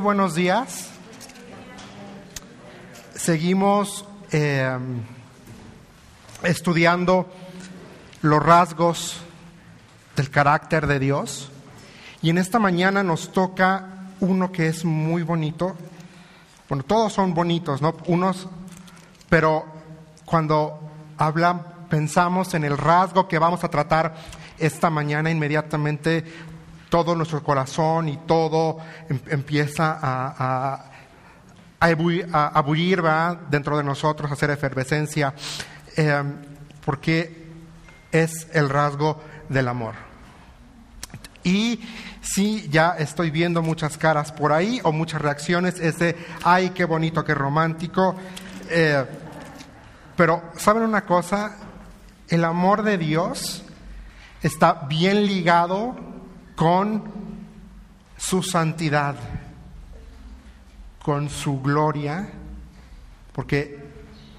Buenos días. Seguimos eh, estudiando los rasgos del carácter de Dios y en esta mañana nos toca uno que es muy bonito. Bueno, todos son bonitos, ¿no? Unos, pero cuando hablan, pensamos en el rasgo que vamos a tratar esta mañana, inmediatamente todo nuestro corazón y todo em, empieza a, a, dentro de nosotros, a hacer efervescencia, em, porque es el rasgo del amor. Y sí, ya estoy viendo muchas caras por ahí o muchas reacciones, ese, ay, qué bonito, qué romántico. Eh, pero, ¿saben una cosa? El amor de Dios está bien ligado con su santidad, con su gloria, porque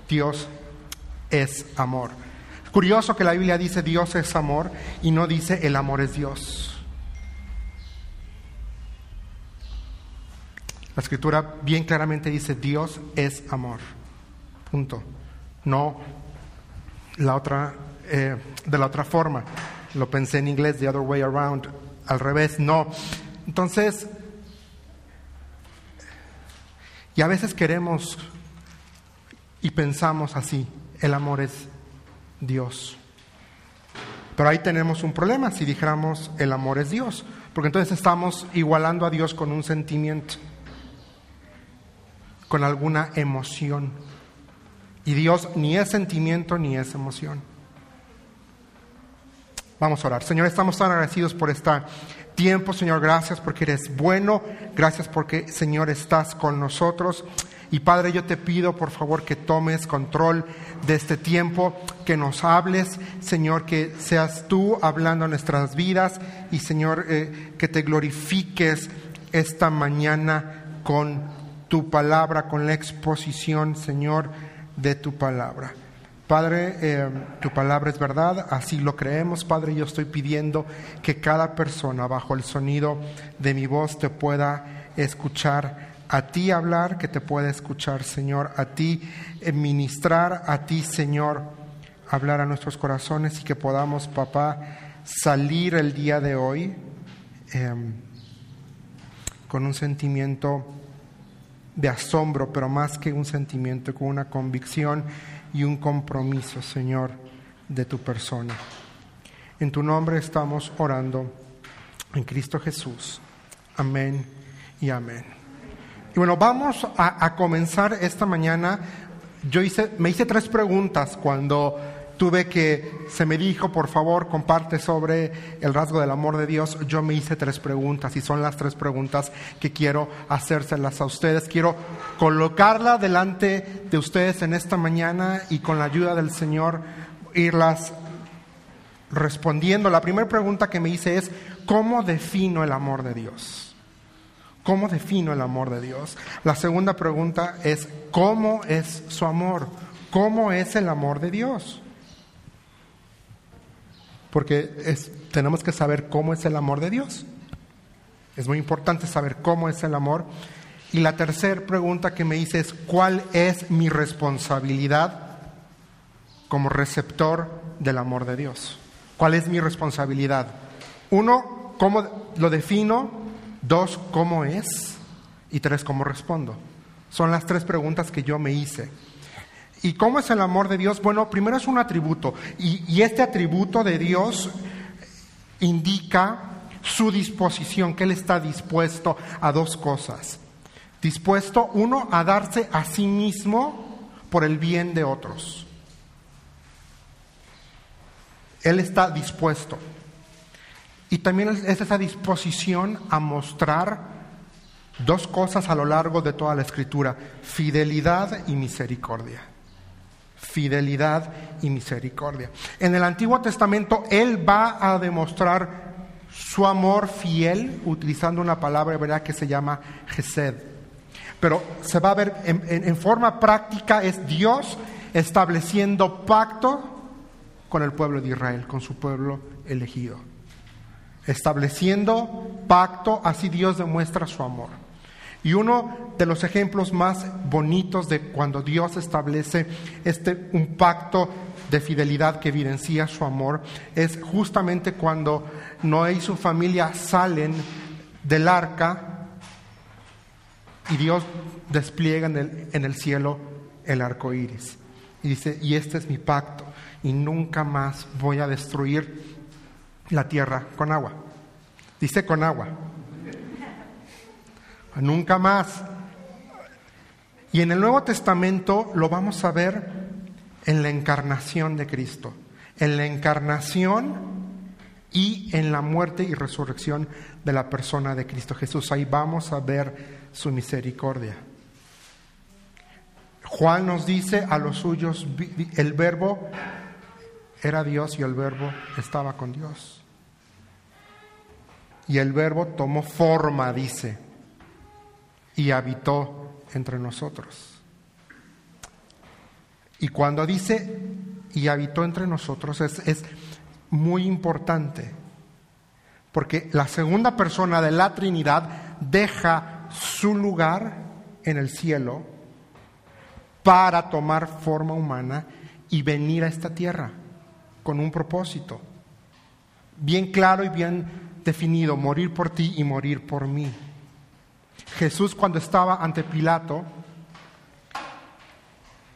Dios es amor. Curioso que la Biblia dice Dios es amor y no dice el amor es Dios. La escritura bien claramente dice Dios es amor. Punto. No la otra, eh, de la otra forma. Lo pensé en inglés, the other way around al revés, no. Entonces, y a veces queremos y pensamos así, el amor es Dios. Pero ahí tenemos un problema si dijéramos el amor es Dios, porque entonces estamos igualando a Dios con un sentimiento, con alguna emoción. Y Dios ni es sentimiento ni es emoción. Vamos a orar. Señor, estamos tan agradecidos por este tiempo. Señor, gracias porque eres bueno. Gracias porque, Señor, estás con nosotros. Y Padre, yo te pido, por favor, que tomes control de este tiempo, que nos hables, Señor, que seas tú hablando nuestras vidas y, Señor, eh, que te glorifiques esta mañana con tu palabra, con la exposición, Señor, de tu palabra. Padre, eh, tu palabra es verdad, así lo creemos. Padre, yo estoy pidiendo que cada persona bajo el sonido de mi voz te pueda escuchar, a ti hablar, que te pueda escuchar, Señor, a ti ministrar, a ti, Señor, hablar a nuestros corazones y que podamos, papá, salir el día de hoy em, con un sentimiento de asombro, pero más que un sentimiento, con una convicción y un compromiso, Señor, de tu persona. En tu nombre estamos orando, en Cristo Jesús. Amén y amén. Y bueno, vamos a, comenzar esta mañana. Yo hice, me hice tres preguntas cuando tuve que, se me dijo, por favor, comparte sobre el rasgo del amor de Dios. Yo me hice tres preguntas y son las tres preguntas que quiero hacérselas a ustedes. Quiero colocarla delante de ustedes en esta mañana y con la ayuda del Señor irlas respondiendo. La primera pregunta que me hice es, ¿cómo defino el amor de Dios? ¿Cómo defino el amor de Dios? La segunda pregunta es, ¿cómo es su amor? ¿Cómo es el amor de Dios? Porque tenemos que saber cómo es el amor de Dios. Es muy importante saber cómo es el amor. Y la tercera pregunta que me hice es, ¿cuál es mi responsabilidad como receptor del amor de Dios? ¿Cuál es mi responsabilidad? Uno, ¿cómo lo defino? Dos, ¿cómo es? Y tres, ¿cómo respondo? Son las tres preguntas que yo me hice. ¿Y cómo es el amor de Dios? Bueno, primero es un atributo. Y, este atributo de Dios indica su disposición, que Él está dispuesto a dos cosas. Dispuesto, uno, a darse a sí mismo por el bien de otros. Él está dispuesto. Y también es esa disposición a mostrar dos cosas a lo largo de toda la escritura, fidelidad y misericordia fidelidad y misericordia. En el Antiguo Testamento Él va a demostrar su amor fiel utilizando una palabra hebrea que se llama Gesed. Pero se va a ver en, forma práctica es Dios estableciendo pacto con el pueblo de Israel, con su pueblo elegido. Estableciendo pacto, así Dios demuestra su amor. Y uno de los ejemplos más bonitos de cuando Dios establece este un pacto de fidelidad que evidencia su amor es justamente cuando Noé y su familia salen del arca y Dios despliega en el, en el cielo el arco iris. Y dice: Y este es mi pacto, y nunca más voy a destruir la tierra con agua. Dice con agua. Nunca más. Y en el Nuevo Testamento lo vamos a ver en la encarnación de Cristo, en la encarnación y en la muerte y resurrección de la persona de Cristo Jesús. Ahí vamos a ver su misericordia. Juan nos dice a los suyos, el verbo era Dios y el verbo estaba con Dios. Y el verbo tomó forma, dice, y habitó entre nosotros. Y cuando dice y habitó entre nosotros es, es muy importante, porque la segunda persona de la Trinidad deja su lugar en el cielo para tomar forma humana y venir a esta tierra con un propósito bien claro y bien definido, morir por ti y morir por mí. Jesús cuando estaba ante Pilato,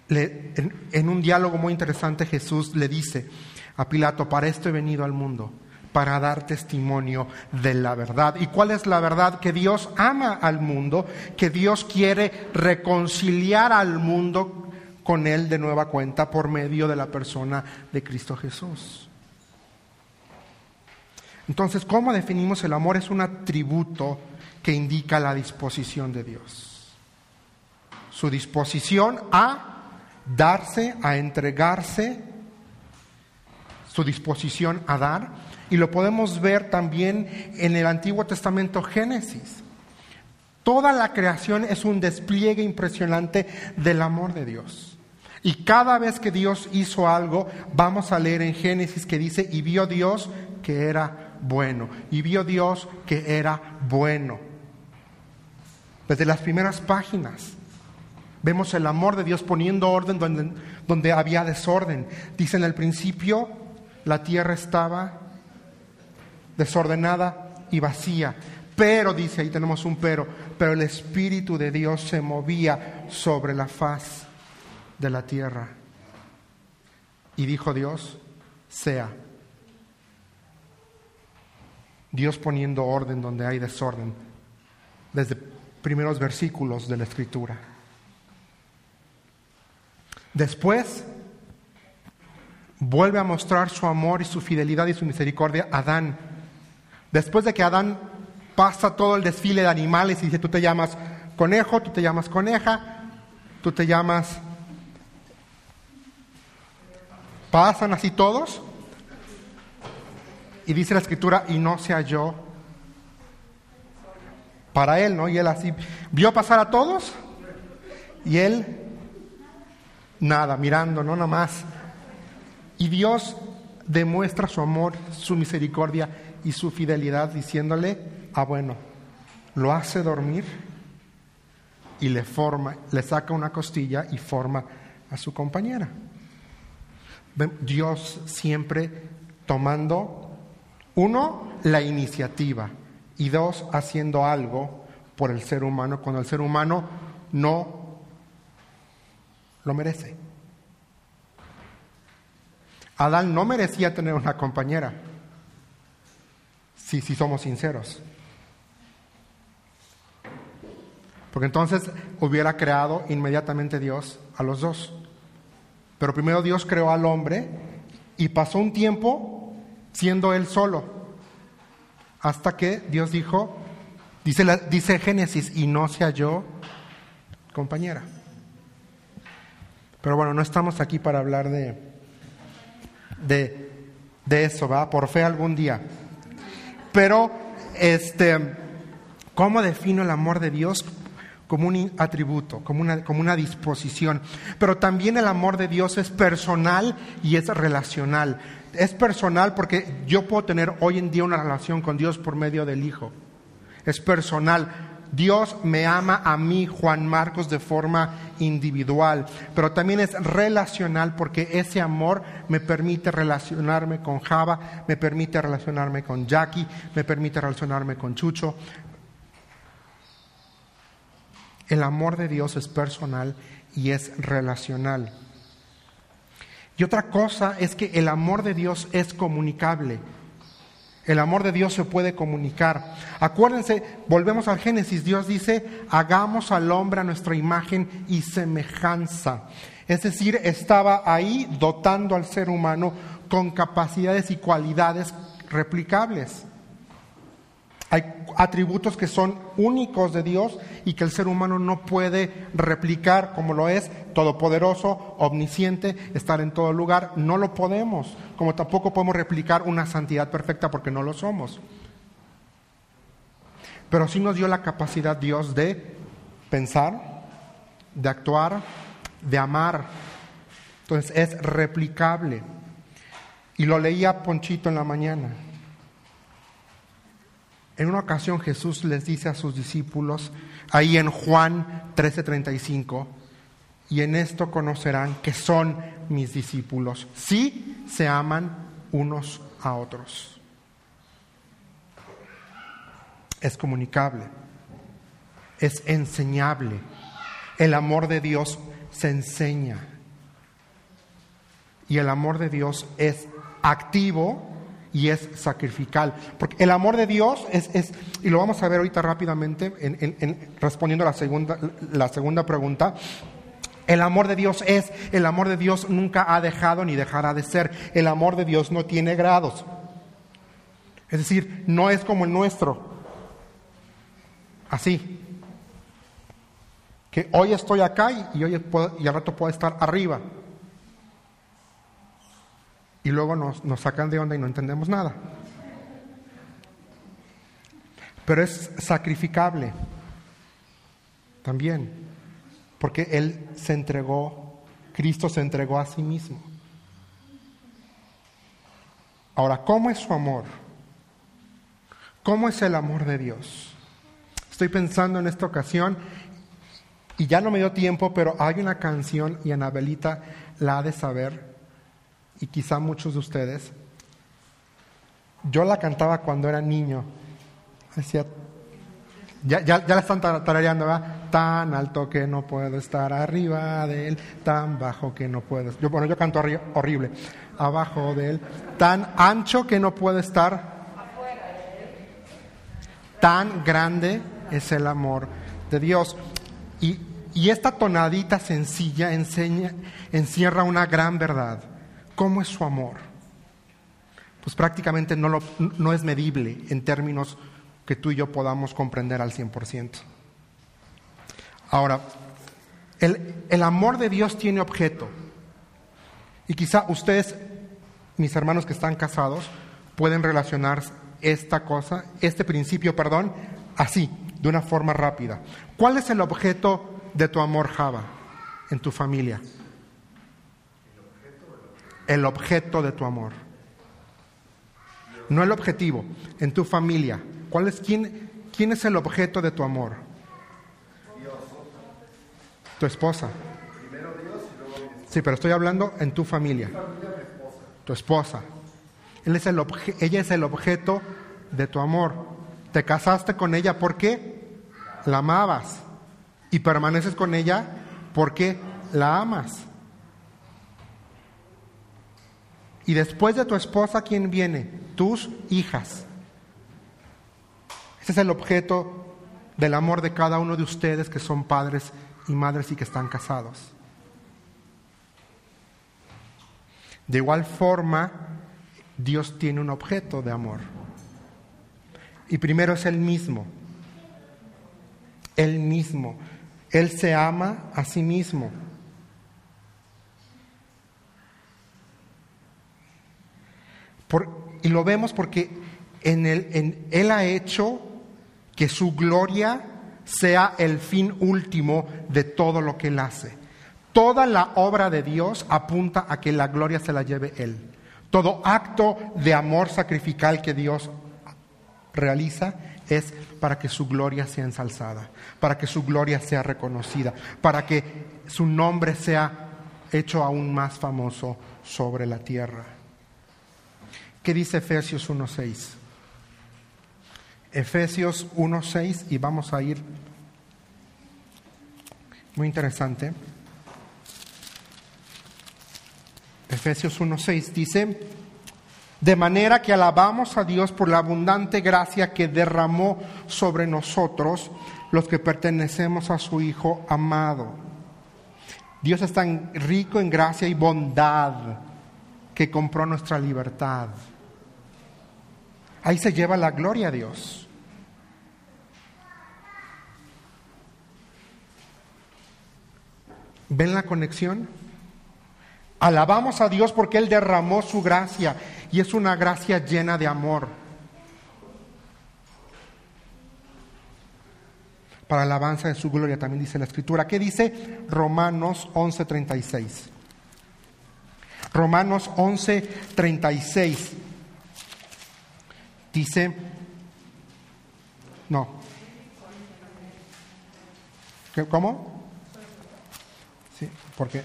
en, un diálogo muy interesante Jesús le dice a Pilato, para esto he venido al mundo, para dar testimonio de la verdad. ¿Y cuál es la verdad? Que Dios ama al mundo, que Dios quiere reconciliar al mundo con Él de nueva cuenta por medio de la persona de Cristo Jesús. Entonces, ¿cómo definimos el amor? Es un atributo que indica la disposición de Dios. Su disposición a darse, a entregarse, su disposición a dar. Y lo podemos ver también en el Antiguo Testamento Génesis. Toda la creación es un despliegue impresionante del amor de Dios. Y cada vez que Dios hizo algo, vamos a leer en Génesis que dice, y vio Dios que era bueno. Y vio Dios que era bueno. Desde las primeras páginas vemos el amor de Dios poniendo orden donde, había desorden. Dice en el principio, la tierra estaba desordenada y vacía. Pero, dice, ahí tenemos un pero, pero el Espíritu de Dios se movía sobre la faz de la tierra. Y dijo Dios, sea. Dios poniendo orden donde hay desorden, desde primeros versículos de la Escritura. Después vuelve a mostrar su amor y su fidelidad y su misericordia a Adán. Después de que Adán pasa todo el desfile de animales y dice, tú te llamas conejo, tú te llamas coneja, tú te llamas... Pasan así todos y dice la escritura, y no se halló para él, ¿no? Y él así vio pasar a todos y él nada, mirando, no nada más. Y Dios demuestra su amor, su misericordia y su fidelidad diciéndole, ah bueno, lo hace dormir y le forma, le saca una costilla y forma a su compañera. Dios siempre tomando uno, la iniciativa y dos, haciendo algo por el ser humano cuando el ser humano no lo merece. Adán no merecía tener una compañera, si, si somos sinceros. Porque entonces hubiera creado inmediatamente Dios a los dos. Pero primero Dios creó al hombre y pasó un tiempo siendo él solo. Hasta que Dios dijo, dice, dice Génesis, y no se halló compañera. Pero bueno, no estamos aquí para hablar de, de, de eso, ¿va? Por fe algún día. Pero, este, ¿cómo defino el amor de Dios? Como un atributo, como una, como una disposición. Pero también el amor de Dios es personal y es relacional es personal porque yo puedo tener hoy en día una relación con Dios por medio del Hijo. Es personal. Dios me ama a mí, Juan Marcos, de forma individual, pero también es relacional porque ese amor me permite relacionarme con Java, me permite relacionarme con Jackie, me permite relacionarme con Chucho. El amor de Dios es personal y es relacional. Y otra cosa es que el amor de Dios es comunicable. El amor de Dios se puede comunicar. Acuérdense, volvemos al Génesis, Dios dice, hagamos al hombre a nuestra imagen y semejanza. Es decir, estaba ahí dotando al ser humano con capacidades y cualidades replicables. Hay atributos que son únicos de Dios y que el ser humano no puede replicar como lo es todopoderoso, omnisciente, estar en todo lugar. No lo podemos, como tampoco podemos replicar una santidad perfecta porque no lo somos. Pero sí nos dio la capacidad Dios de pensar, de actuar, de amar. Entonces es replicable. Y lo leía Ponchito en la mañana. En una ocasión Jesús les dice a sus discípulos, ahí en Juan 13:35, y en esto conocerán que son mis discípulos, si se aman unos a otros. Es comunicable, es enseñable. El amor de Dios se enseña. Y el amor de Dios es activo y es sacrificial. Porque el amor de Dios es, es y lo vamos a ver ahorita rápidamente en, respondiendo a la segunda, la segunda pregunta, el amor de Dios es, el amor de Dios nunca ha dejado ni dejará de ser. El amor de Dios no tiene grados. Es decir, no es como el nuestro. Así. Que hoy estoy acá y, hoy y al rato puedo estar arriba y luego nos, sacan de onda y no entendemos nada. Pero es sacrificable también, porque Él se entregó, Cristo se entregó a sí mismo. Ahora, ¿cómo es su amor? ¿Cómo es el amor de Dios? Estoy pensando en esta ocasión y ya no me dio tiempo, pero hay una canción y Anabelita la ha de saber y quizá muchos de ustedes, yo la cantaba cuando era niño. Decía, ya, ya, la están tarareando, ¿verdad? Tan alto que no puedo estar arriba de él, tan bajo que no puedo. Yo, bueno, yo canto horrible. Abajo de él, tan ancho que no puedo estar. Tan grande es el amor de Dios. Y, y esta tonadita sencilla enseña, encierra una gran verdad. ¿Cómo es su amor? Pues prácticamente no, lo, no es medible en términos que tú y yo podamos comprender al 100%. Ahora, el, el amor de Dios tiene objeto. Y quizá ustedes, mis hermanos que están casados, pueden relacionar esta cosa, este principio, perdón, así, de una forma rápida. ¿Cuál es el objeto de tu amor, Java, en tu familia? El objeto de tu amor. No el objetivo, en tu familia. ¿Cuál es, quién, quién es el objeto de tu amor? Tu esposa. Sí, pero estoy hablando en tu familia. Tu esposa. Él es el ella es el objeto de tu amor. Te casaste con ella porque la amabas. Y permaneces con ella porque la amas. Y después de tu esposa, ¿quién viene? Tus hijas. Ese es el objeto del amor de cada uno de ustedes que son padres y madres y que están casados. De igual forma, Dios tiene un objeto de amor. Y primero es Él mismo. Él mismo. Él se ama a sí mismo. Y lo vemos porque en en, Él ha hecho que su gloria sea el fin último de todo lo que Él hace. Toda la obra de Dios apunta a que la gloria se la lleve Él. Todo acto de amor sacrificial que Dios realiza es para que su gloria sea ensalzada, para que su gloria sea reconocida, para que su nombre sea hecho aún más famoso sobre la tierra. ¿Qué dice Efesios 1.6? Efesios 1.6 y vamos a ir muy interesante. Efesios 1.6 dice, de manera que alabamos a Dios por la abundante gracia que derramó sobre nosotros los que pertenecemos a su Hijo amado. Dios es tan rico en gracia y bondad que compró nuestra libertad. Ahí se lleva la gloria a Dios. ¿Ven la conexión? Alabamos a Dios porque Él derramó su gracia y es una gracia llena de amor. Para alabanza de su gloria también dice la escritura. ¿Qué dice Romanos 11:36? Romanos 11:36 dice, no, ¿cómo? Sí, porque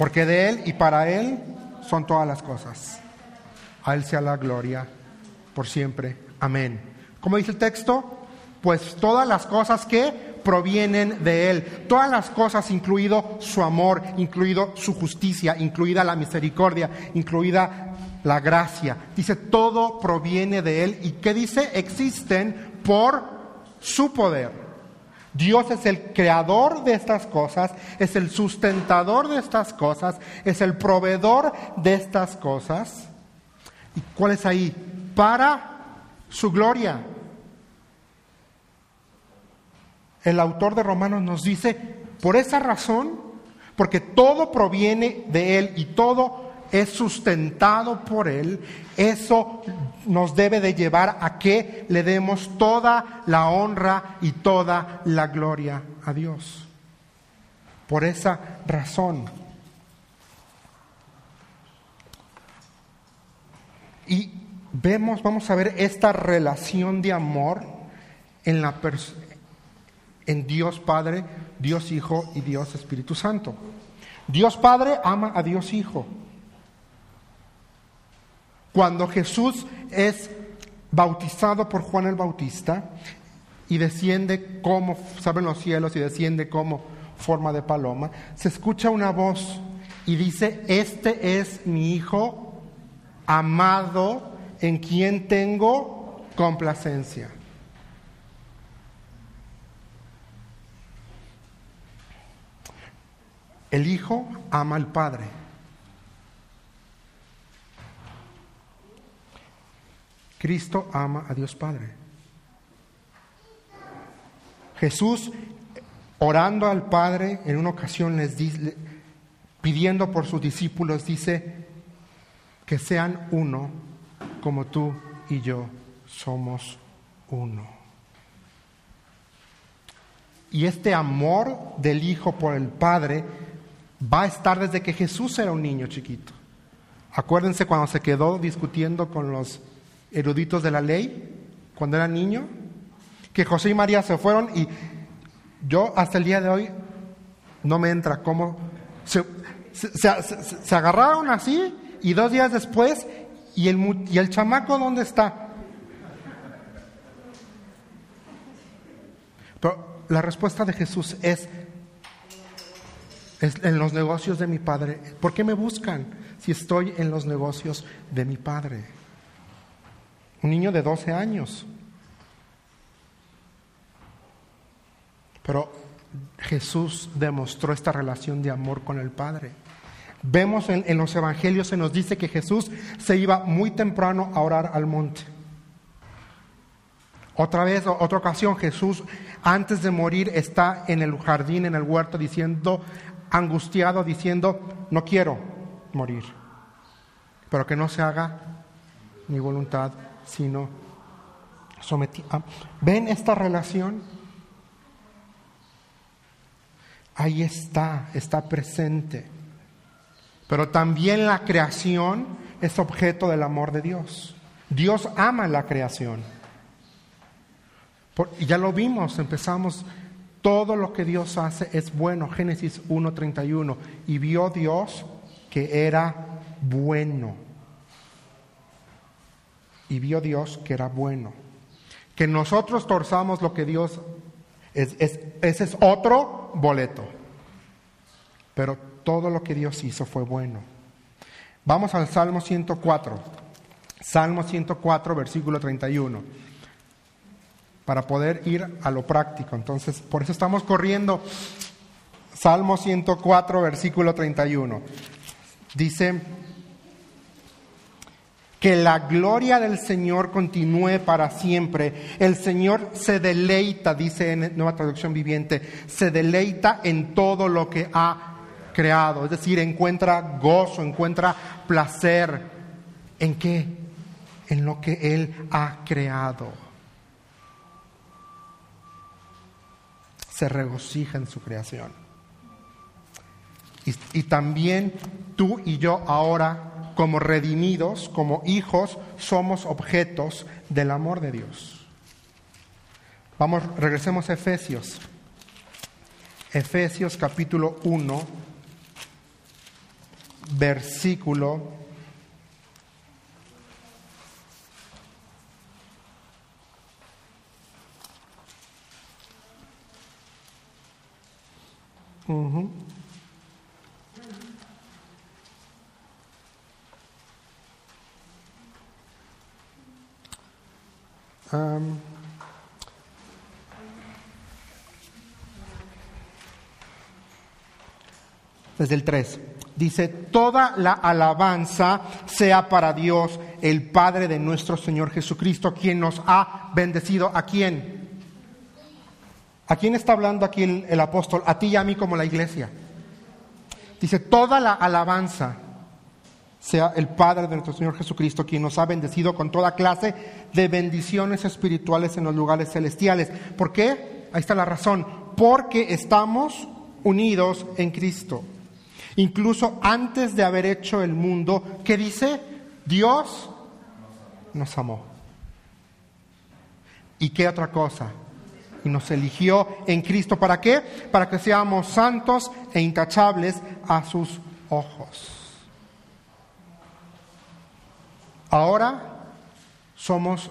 porque de Él y para Él son todas las cosas. A Él sea la gloria por siempre. Amén. ¿Cómo dice el texto? Pues todas las cosas que provienen de Él, todas las cosas, incluido su amor, incluido su justicia, incluida la misericordia, incluida la gracia. Dice, todo proviene de Él. ¿Y qué dice? Existen por su poder. Dios es el creador de estas cosas, es el sustentador de estas cosas, es el proveedor de estas cosas. ¿Y cuál es ahí? Para su gloria. El autor de Romanos nos dice, por esa razón, porque todo proviene de Él y todo es sustentado por Él, eso nos debe de llevar a que le demos toda la honra y toda la gloria a Dios. Por esa razón. Y vemos, vamos a ver esta relación de amor en, la en Dios Padre, Dios Hijo y Dios Espíritu Santo. Dios Padre ama a Dios Hijo. Cuando Jesús es bautizado por Juan el Bautista y desciende como, saben los cielos, y desciende como forma de paloma, se escucha una voz y dice, este es mi Hijo amado en quien tengo complacencia. El Hijo ama al Padre. Cristo ama a Dios Padre. Jesús, orando al Padre, en una ocasión les dice, pidiendo por sus discípulos, dice, que sean uno como tú y yo somos uno. Y este amor del Hijo por el Padre va a estar desde que Jesús era un niño chiquito. Acuérdense cuando se quedó discutiendo con los eruditos de la ley cuando era niño, que José y María se fueron y yo hasta el día de hoy no me entra cómo se, se, agarraron así y dos días después y el, y el chamaco dónde está. Pero la respuesta de Jesús es, es en los negocios de mi Padre. ¿Por qué me buscan si estoy en los negocios de mi Padre? Un niño de 12 años. Pero Jesús demostró esta relación de amor con el Padre. Vemos en, los evangelios, se nos dice que Jesús se iba muy temprano a orar al monte. Otra vez, otra ocasión, Jesús antes de morir está en el jardín, en el huerto, diciendo, angustiado, diciendo, no quiero morir, pero que no se haga mi voluntad, sino sometido. Ah, ¿Ven esta relación? Ahí está, está presente. Pero también la creación es objeto del amor de Dios. Dios ama la creación. ya lo vimos, empezamos, todo lo que Dios hace es bueno. Génesis 1.31. Y vio Dios que era bueno. Y vio Dios que era bueno. Que nosotros torzamos lo que Dios es, ese es otro boleto. Pero todo lo que Dios hizo fue bueno. Vamos al Salmo 104. Salmo 104, versículo 31. Para poder ir a lo práctico. Entonces, por eso estamos corriendo. Salmo 104, versículo 31. Dice, que la gloria del Señor continúe para siempre. El Señor se deleita, dice en Nueva Traducción Viviente, se deleita en todo lo que ha creado. Es decir, encuentra gozo, encuentra placer. ¿En qué? En lo que Él ha creado. Se regocija en su creación. Y, y también tú y yo ahora como redimidos, como hijos, somos objetos del amor de Dios. Vamos, regresemos a Efesios. Efesios capítulo 1, versículo desde el 3. Dice, toda la alabanza sea para Dios, el Padre de nuestro Señor Jesucristo, quien nos ha bendecido. ¿A quién? ¿A quién está hablando aquí el, el apóstol? A ti y a mí como la iglesia. Dice, toda la alabanza sea el Padre de nuestro Señor Jesucristo, quien nos ha bendecido con toda clase de bendiciones espirituales en los lugares celestiales. ¿Por qué? Ahí está la razón. Porque estamos unidos en Cristo. Incluso antes de haber hecho el mundo, ¿qué dice? Dios nos amó. ¿Y qué otra cosa? Y nos eligió en Cristo. ¿Para qué? Para que seamos santos e intachables a sus ojos. Ahora somos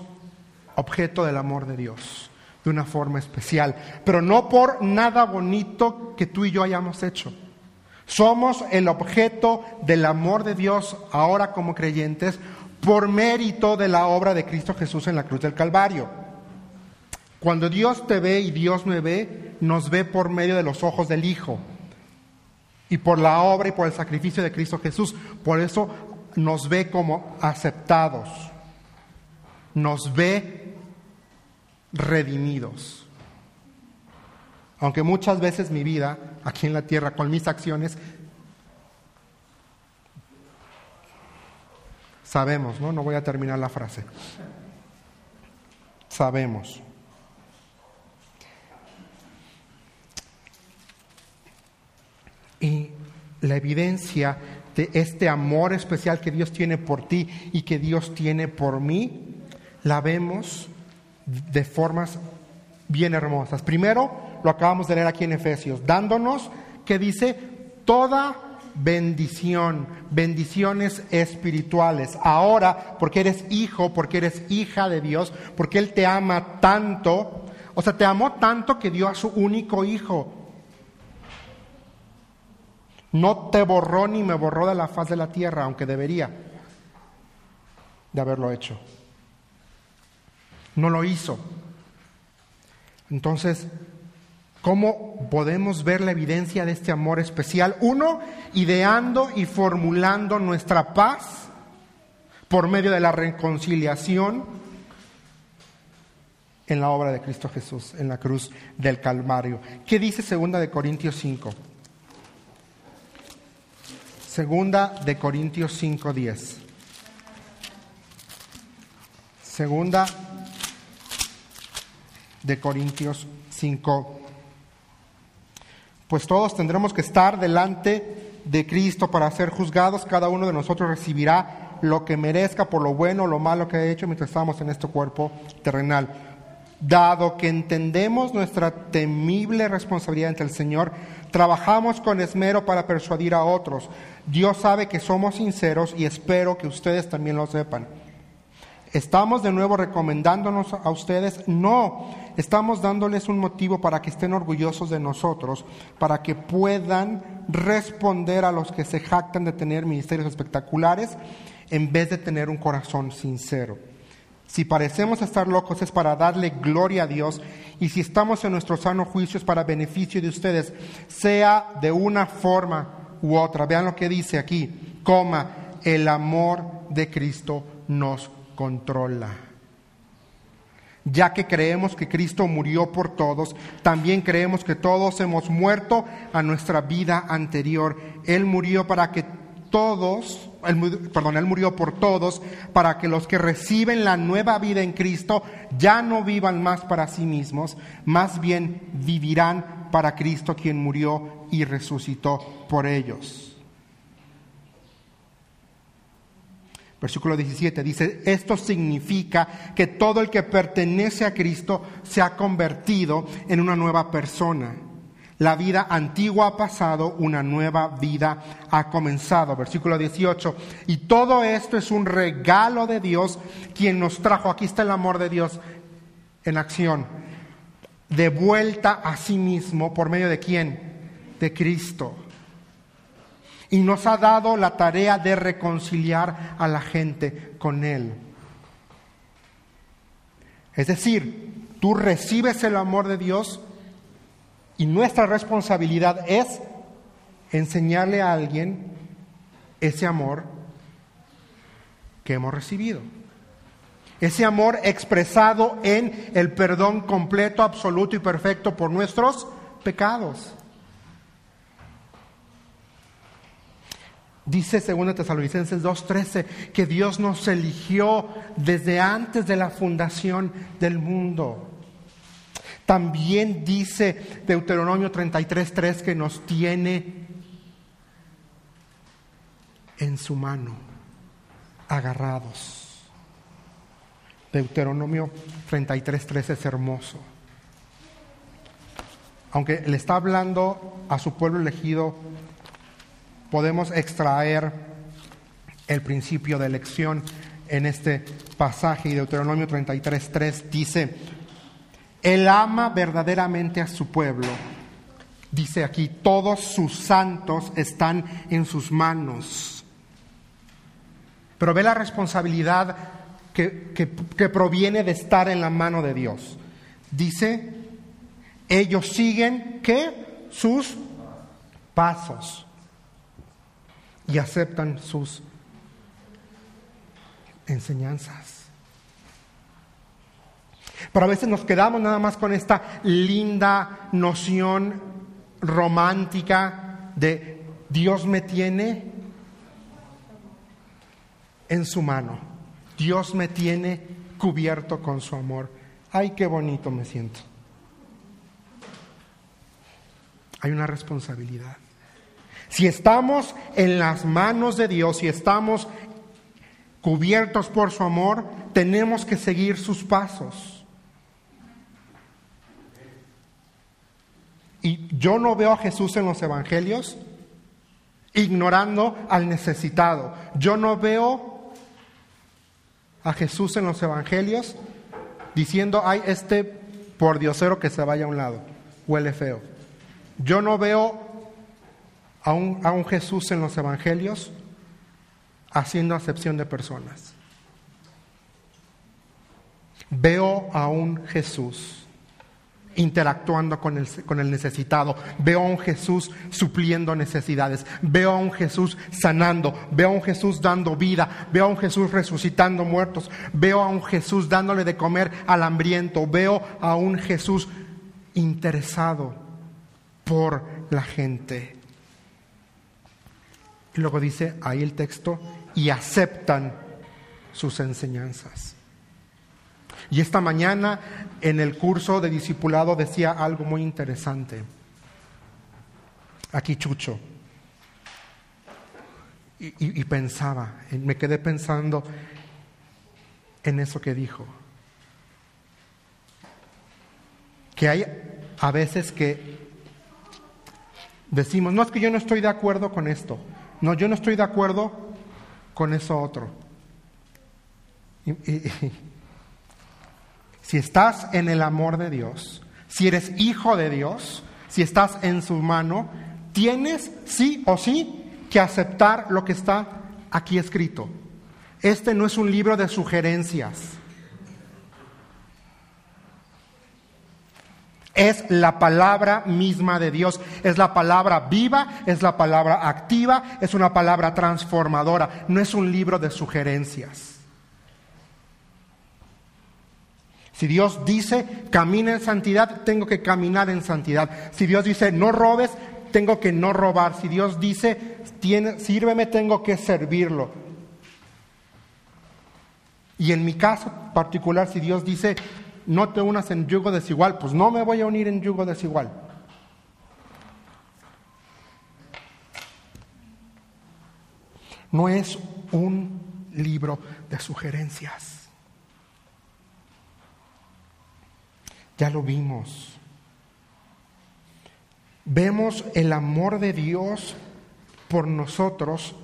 objeto del amor de Dios de una forma especial, pero no por nada bonito que tú y yo hayamos hecho. Somos el objeto del amor de Dios ahora como creyentes por mérito de la obra de Cristo Jesús en la cruz del Calvario. Cuando Dios te ve y Dios me ve, nos ve por medio de los ojos del Hijo y por la obra y por el sacrificio de Cristo Jesús. Por eso nos ve como aceptados, nos ve redimidos. Aunque muchas veces mi vida aquí en la tierra con mis acciones, sabemos, ¿no? No voy a terminar la frase. Sabemos. Y la evidencia de este amor especial que Dios tiene por ti y que Dios tiene por mí, la vemos de formas bien hermosas. Primero, lo acabamos de leer aquí en Efesios, dándonos, que dice, toda bendición, bendiciones espirituales. Ahora, porque eres hijo, porque eres hija de Dios, porque Él te ama tanto, o sea, te amó tanto que dio a su único hijo no te borró ni me borró de la faz de la tierra, aunque debería de haberlo hecho. No lo hizo. Entonces, ¿cómo podemos ver la evidencia de este amor especial? Uno, ideando y formulando nuestra paz por medio de la reconciliación en la obra de Cristo Jesús, en la cruz del Calvario. ¿Qué dice segunda de Corintios 5? Segunda de Corintios 5:10. Segunda de Corintios 5. Pues todos tendremos que estar delante de Cristo para ser juzgados, cada uno de nosotros recibirá lo que merezca por lo bueno o lo malo que ha hecho mientras estamos en este cuerpo terrenal. Dado que entendemos nuestra temible responsabilidad ante el Señor, trabajamos con esmero para persuadir a otros. Dios sabe que somos sinceros y espero que ustedes también lo sepan. ¿Estamos de nuevo recomendándonos a ustedes? No, estamos dándoles un motivo para que estén orgullosos de nosotros, para que puedan responder a los que se jactan de tener ministerios espectaculares en vez de tener un corazón sincero. Si parecemos estar locos es para darle gloria a Dios y si estamos en nuestro sano juicio es para beneficio de ustedes, sea de una forma u otra. Vean lo que dice aquí, coma, el amor de Cristo nos controla. Ya que creemos que Cristo murió por todos, también creemos que todos hemos muerto a nuestra vida anterior. Él murió para que todos, perdón, Él murió por todos, para que los que reciben la nueva vida en Cristo ya no vivan más para sí mismos, más bien vivirán para Cristo quien murió y resucitó por ellos. Versículo 17 dice, esto significa que todo el que pertenece a Cristo se ha convertido en una nueva persona. La vida antigua ha pasado, una nueva vida ha comenzado. Versículo 18. Y todo esto es un regalo de Dios, quien nos trajo, aquí está el amor de Dios en acción, de vuelta a sí mismo, ¿por medio de quién? De Cristo y nos ha dado la tarea de reconciliar a la gente con Él. Es decir, tú recibes el amor de Dios y nuestra responsabilidad es enseñarle a alguien ese amor que hemos recibido. Ese amor expresado en el perdón completo, absoluto y perfecto por nuestros pecados. Dice 2 Tesalonicenses 2:13 que Dios nos eligió desde antes de la fundación del mundo. También dice Deuteronomio 33:3 que nos tiene en su mano, agarrados. Deuteronomio 33:3 es hermoso. Aunque le está hablando a su pueblo elegido podemos extraer el principio de elección en este pasaje y Deuteronomio 33.3 dice, Él ama verdaderamente a su pueblo. Dice aquí, todos sus santos están en sus manos. Pero ve la responsabilidad que, que proviene de estar en la mano de Dios. Dice, ellos siguen, ¿qué? Sus pasos y aceptan sus enseñanzas. Pero a veces nos quedamos nada más con esta linda noción romántica de Dios me tiene en su mano. Dios me tiene cubierto con su amor. Ay, qué bonito me siento. Hay una responsabilidad. Si estamos en las manos de Dios, si estamos cubiertos por su amor, tenemos que seguir sus pasos. Y yo no veo a Jesús en los evangelios ignorando al necesitado. Yo no veo a Jesús en los evangelios diciendo, ay, este por diosero que se vaya a un lado, huele feo. Yo no veo a un, Jesús en los evangelios haciendo acepción de personas. Veo a un Jesús interactuando con el, con el, necesitado. Veo a un Jesús supliendo necesidades. Veo a un Jesús sanando. Veo a un Jesús dando vida. Veo a un Jesús resucitando muertos. Veo a un Jesús dándole de comer al hambriento. Veo a un Jesús interesado por la gente. Y luego dice ahí el texto, y aceptan sus enseñanzas. Y esta mañana en el curso de discipulado decía algo muy interesante. Aquí Chucho. Y, y- pensaba, me quedé pensando en eso que dijo. Que hay a veces que decimos, no es que yo no estoy de acuerdo con esto, no, yo no estoy de acuerdo con eso otro. Y- si estás en el amor de Dios, si eres hijo de Dios, si estás en su mano, tienes sí o sí que aceptar lo que está aquí escrito. Este no es un libro de sugerencias. Es la palabra misma de Dios, es la palabra viva, es la palabra activa, es una palabra transformadora, no es un libro de sugerencias. Si Dios dice, camina en santidad, tengo que caminar en santidad. Si Dios dice, no robes, tengo que no robar. Si Dios dice, "Tiene- sírveme, tengo que servirlo. Y en mi caso particular, si Dios dice, no te unas en yugo desigual, pues no me voy a unir en yugo desigual. No es un libro de sugerencias. Ya lo vimos. Vemos el amor de Dios por nosotros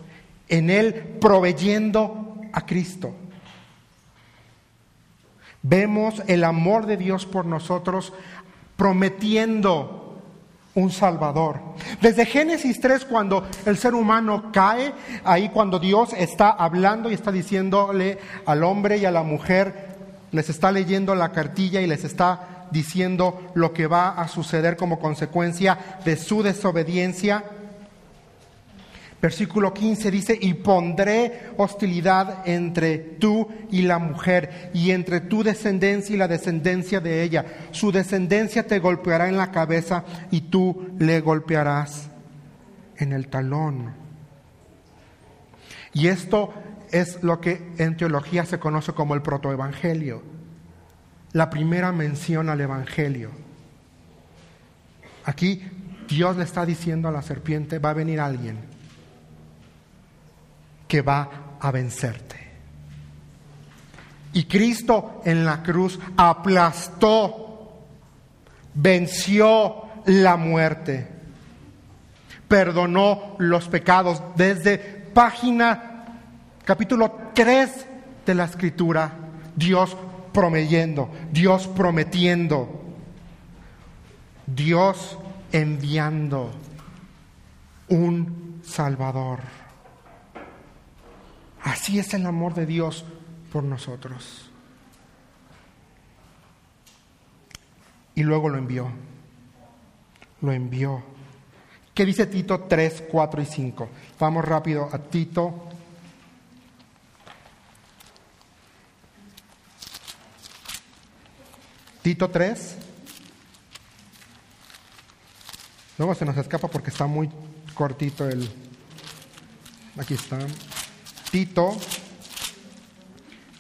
en Él proveyendo a Cristo. Vemos el amor de Dios por nosotros prometiendo un Salvador. Desde Génesis 3, cuando el ser humano cae, ahí cuando Dios está hablando y está diciéndole al hombre y a la mujer, les está leyendo la cartilla y les está diciendo lo que va a suceder como consecuencia de su desobediencia. Versículo 15 dice, y pondré hostilidad entre tú y la mujer, y entre tu descendencia y la descendencia de ella. Su descendencia te golpeará en la cabeza y tú le golpearás en el talón. Y esto es lo que en teología se conoce como el protoevangelio, la primera mención al evangelio. Aquí Dios le está diciendo a la serpiente, va a venir alguien que va a vencerte. Y Cristo en la cruz aplastó, venció la muerte, perdonó los pecados. Desde página, capítulo 3 de la escritura, Dios prometiendo, Dios prometiendo, Dios enviando un Salvador. Así es el amor de Dios por nosotros. Y luego lo envió. Lo envió. ¿Qué dice Tito 3, 4 y 5? Vamos rápido a Tito. Tito 3. Luego se nos escapa porque está muy cortito el... Aquí está. Tito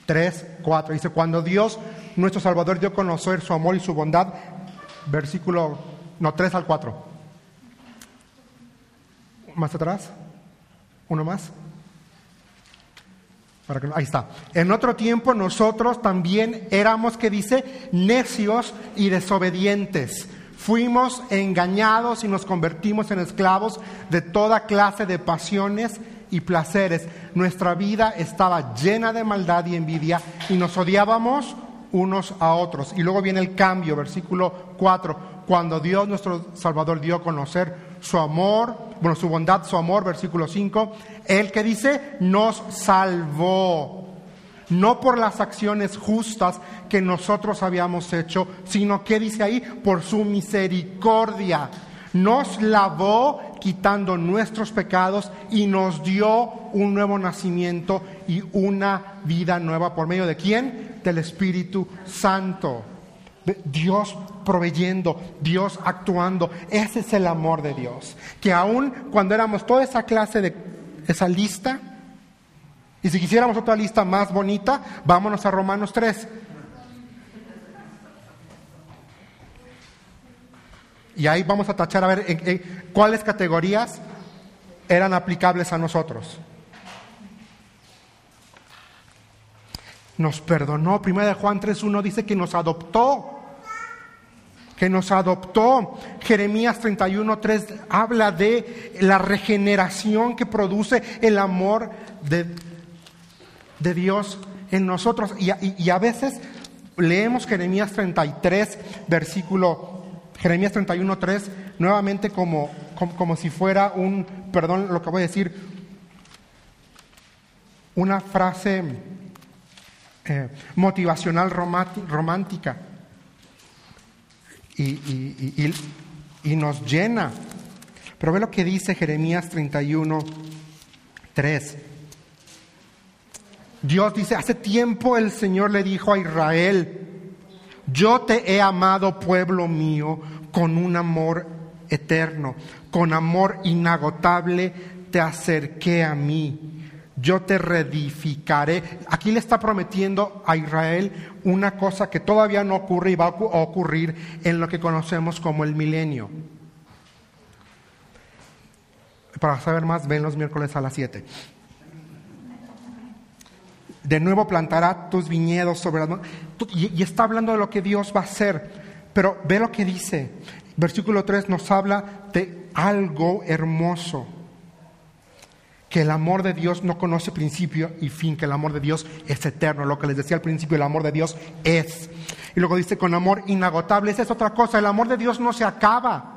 3, 4. Dice, cuando Dios, nuestro Salvador, dio a conocer su amor y su bondad, versículo, no, 3 al 4. Más atrás. Uno más. Ahí está. En otro tiempo nosotros también éramos, que dice, necios y desobedientes. Fuimos engañados y nos convertimos en esclavos de toda clase de pasiones y placeres. Nuestra vida estaba llena de maldad y envidia y nos odiábamos unos a otros. Y luego viene el cambio, versículo 4, cuando Dios nuestro Salvador dio a conocer su amor, bueno, su bondad, su amor, versículo 5, el que dice, nos salvó no por las acciones justas que nosotros habíamos hecho, sino que dice ahí, por su misericordia. Nos lavó quitando nuestros pecados y nos dio un nuevo nacimiento y una vida nueva. ¿Por medio de quién? Del Espíritu Santo. Dios proveyendo, Dios actuando. Ese es el amor de Dios. Que aún cuando éramos toda esa clase de esa lista, y si quisiéramos otra lista más bonita, vámonos a Romanos 3. Y ahí vamos a tachar a ver en, cuáles categorías eran aplicables a nosotros. Nos perdonó. Primera de Juan 3.1 dice que nos adoptó que nos adoptó. Jeremías 31.3 habla de la regeneración que produce el amor de, de Dios en nosotros. Y, a veces leemos Jeremías 33, versículo, Jeremías 31, 3, nuevamente como, como, si fuera un, perdón lo que voy a decir, una frase eh, motivacional romántica y, y, y, nos llena. Pero ve lo que dice Jeremías 31, 3. Dios dice, hace tiempo el Señor le dijo a Israel, yo te he amado, pueblo mío, con un amor eterno, con amor inagotable te acerqué a mí. Yo te reedificaré. Aquí le está prometiendo a Israel una cosa que todavía no ocurre y va a ocurrir en lo que conocemos como el milenio. Para saber más, ven los miércoles a las 7 de nuevo plantará tus viñedos sobre las... Y, y está hablando de lo que Dios va a hacer. Pero ve lo que dice. Versículo 3 nos habla de algo hermoso. Que el amor de Dios no conoce principio y fin, que el amor de Dios es eterno. Lo que les decía al principio, el amor de Dios es. Y luego dice con amor inagotable. Esa es otra cosa. El amor de Dios no se acaba.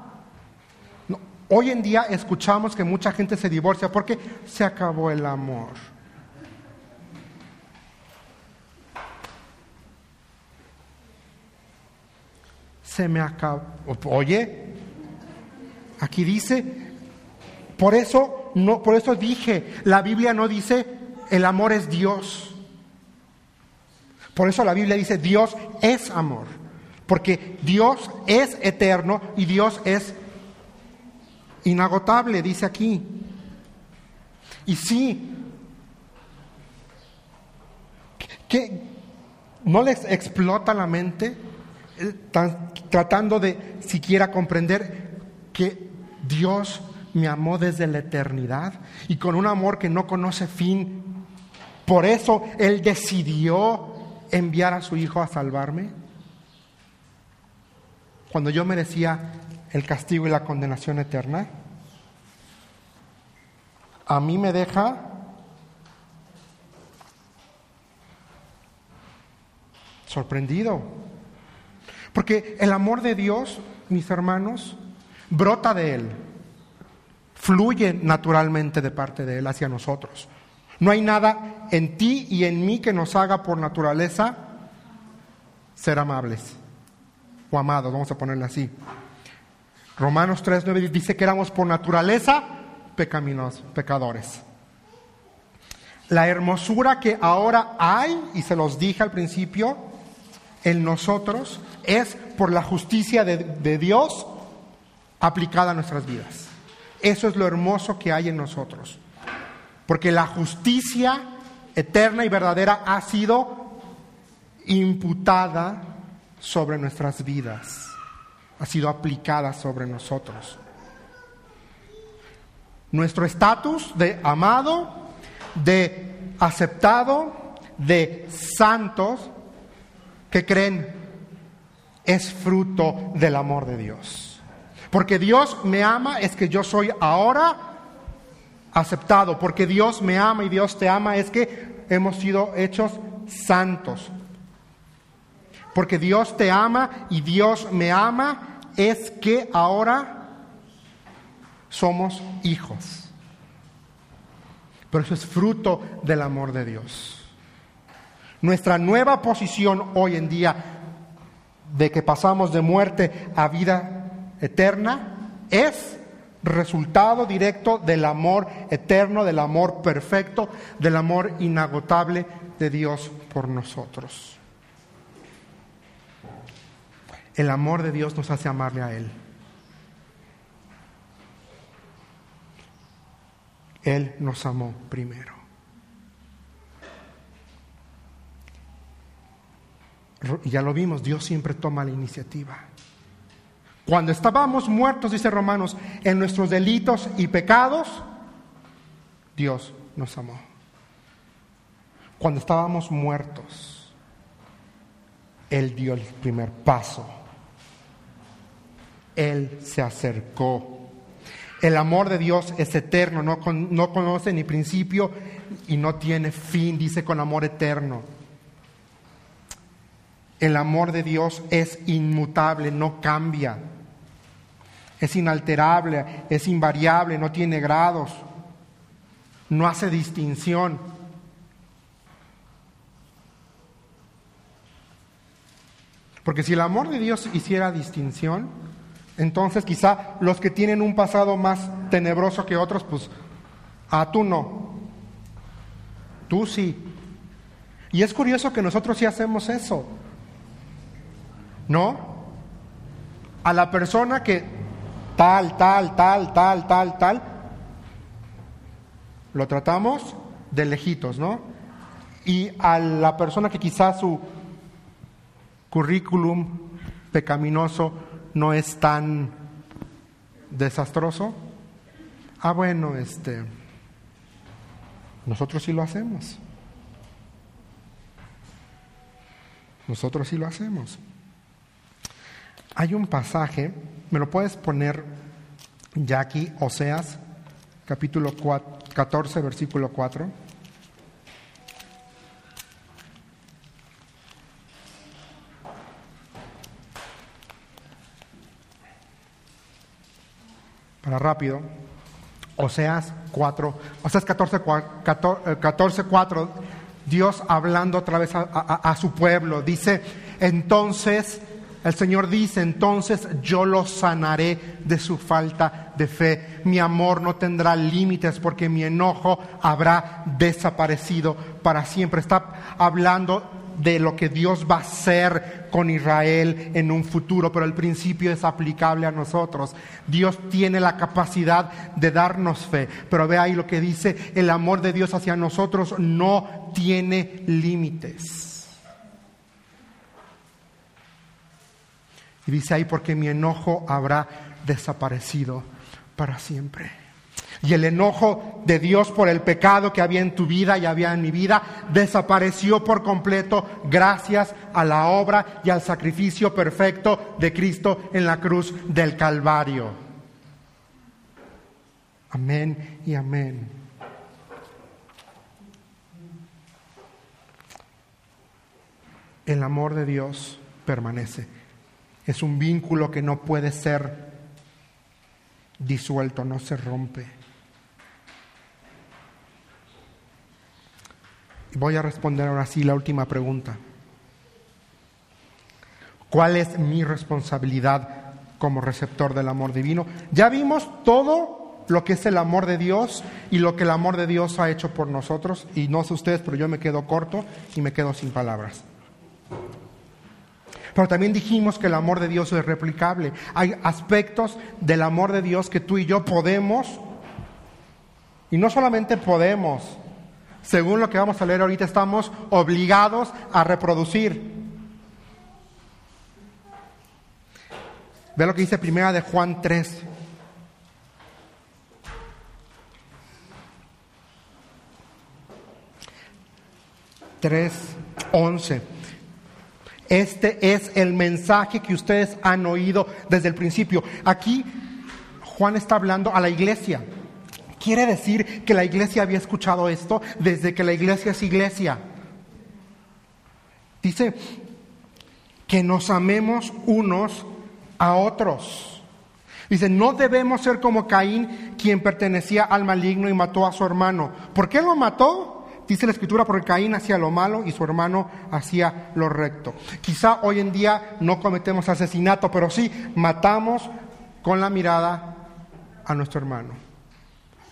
Hoy en día escuchamos que mucha gente se divorcia porque se acabó el amor. se me acabó. Oye, aquí dice, por eso no, por eso dije, la Biblia no dice el amor es Dios. Por eso la Biblia dice Dios es amor, porque Dios es eterno y Dios es inagotable, dice aquí. Y sí, que no les explota la mente tratando de siquiera comprender que Dios me amó desde la eternidad y con un amor que no conoce fin. Por eso Él decidió enviar a su Hijo a salvarme. Cuando yo merecía el castigo y la condenación eterna, a mí me deja sorprendido. Porque el amor de Dios, mis hermanos, brota de Él, fluye naturalmente de parte de Él hacia nosotros. No hay nada en ti y en mí que nos haga por naturaleza ser amables o amados, vamos a ponerle así. Romanos 3.9 dice que éramos por naturaleza pecaminos, pecadores. La hermosura que ahora hay, y se los dije al principio, en nosotros es por la justicia de, Dios aplicada a nuestras vidas. Eso es lo hermoso que hay en nosotros. Porque la justicia eterna y verdadera ha sido imputada sobre nuestras vidas, ha sido aplicada sobre nosotros. Nuestro estatus de amado, de aceptado, de santos, que creen es fruto del amor de Dios. Porque Dios me ama es que yo soy ahora aceptado. Porque Dios me ama y Dios te ama es que hemos sido hechos santos. Porque Dios te ama y Dios me ama es que ahora somos hijos. Pero eso es fruto del amor de Dios. Nuestra nueva posición hoy en día de que pasamos de muerte a vida eterna es resultado directo del amor eterno, del amor perfecto, del amor inagotable de Dios por nosotros. El amor de Dios nos hace amarle a Él. Él nos amó primero. Ya lo vimos, Dios siempre toma la iniciativa. Cuando estábamos muertos, dice Romanos, en nuestros delitos y pecados, Dios nos amó. Cuando estábamos muertos, Él dio el primer paso. Él se acercó. El amor de Dios es eterno, no, no conoce ni principio y no tiene fin, dice con amor eterno. El amor de Dios es inmutable, no cambia. Es inalterable, es invariable, no tiene grados, no hace distinción. Porque si el amor de Dios hiciera distinción, entonces quizá los que tienen un pasado más tenebroso que otros, pues a tú no, tú sí. Y es curioso que nosotros sí hacemos eso. ¿No? A la persona que tal, tal, tal, tal, tal, tal, lo tratamos de lejitos, ¿no? Y a la persona que quizás su currículum pecaminoso no es tan desastroso, ah, bueno, este, nosotros sí lo hacemos. Nosotros sí lo hacemos. Hay un pasaje, me lo puedes poner ya aquí, Oseas, capítulo 14, versículo 4. Para rápido. Oseas 4, Oseas 14, 14, 4, Dios hablando otra vez a, a su pueblo, dice, entonces el Señor dice, entonces yo los sanaré de su falta de fe. Mi amor no tendrá límites porque mi enojo habrá desaparecido para siempre. Está hablando de lo que Dios va a hacer con Israel en un futuro, pero el principio es aplicable a nosotros. Dios tiene la capacidad de darnos fe, pero ve ahí lo que dice, el amor de Dios hacia nosotros no tiene límites. Y dice ahí, porque mi enojo habrá desaparecido para siempre. Y el enojo de Dios por el pecado que había en tu vida y había en mi vida desapareció por completo gracias a la obra y al sacrificio perfecto de Cristo en la cruz del Calvario. Amén y amén. El amor de Dios permanece. Es un vínculo que no puede ser disuelto, no se rompe. Voy a responder ahora sí la última pregunta. ¿Cuál es mi responsabilidad como receptor del amor divino? Ya vimos todo lo que es el amor de Dios y lo que el amor de Dios ha hecho por nosotros. Y no sé ustedes, pero yo me quedo corto y me quedo sin palabras. Pero también dijimos que el amor de Dios es replicable. Hay aspectos del amor de Dios que tú y yo podemos, y no solamente podemos, según lo que vamos a leer ahorita, estamos obligados a reproducir. Ve lo que dice primera de Juan 3. Tres, once. Este es el mensaje que ustedes han oído desde el principio. Aquí Juan está hablando a la iglesia. Quiere decir que la iglesia había escuchado esto desde que la iglesia es iglesia. Dice que nos amemos unos a otros. Dice, no debemos ser como Caín, quien pertenecía al maligno y mató a su hermano. ¿Por qué lo mató? Dice la escritura, porque Caín hacía lo malo y su hermano hacía lo recto. Quizá hoy en día no cometemos asesinato, pero sí matamos con la mirada a nuestro hermano.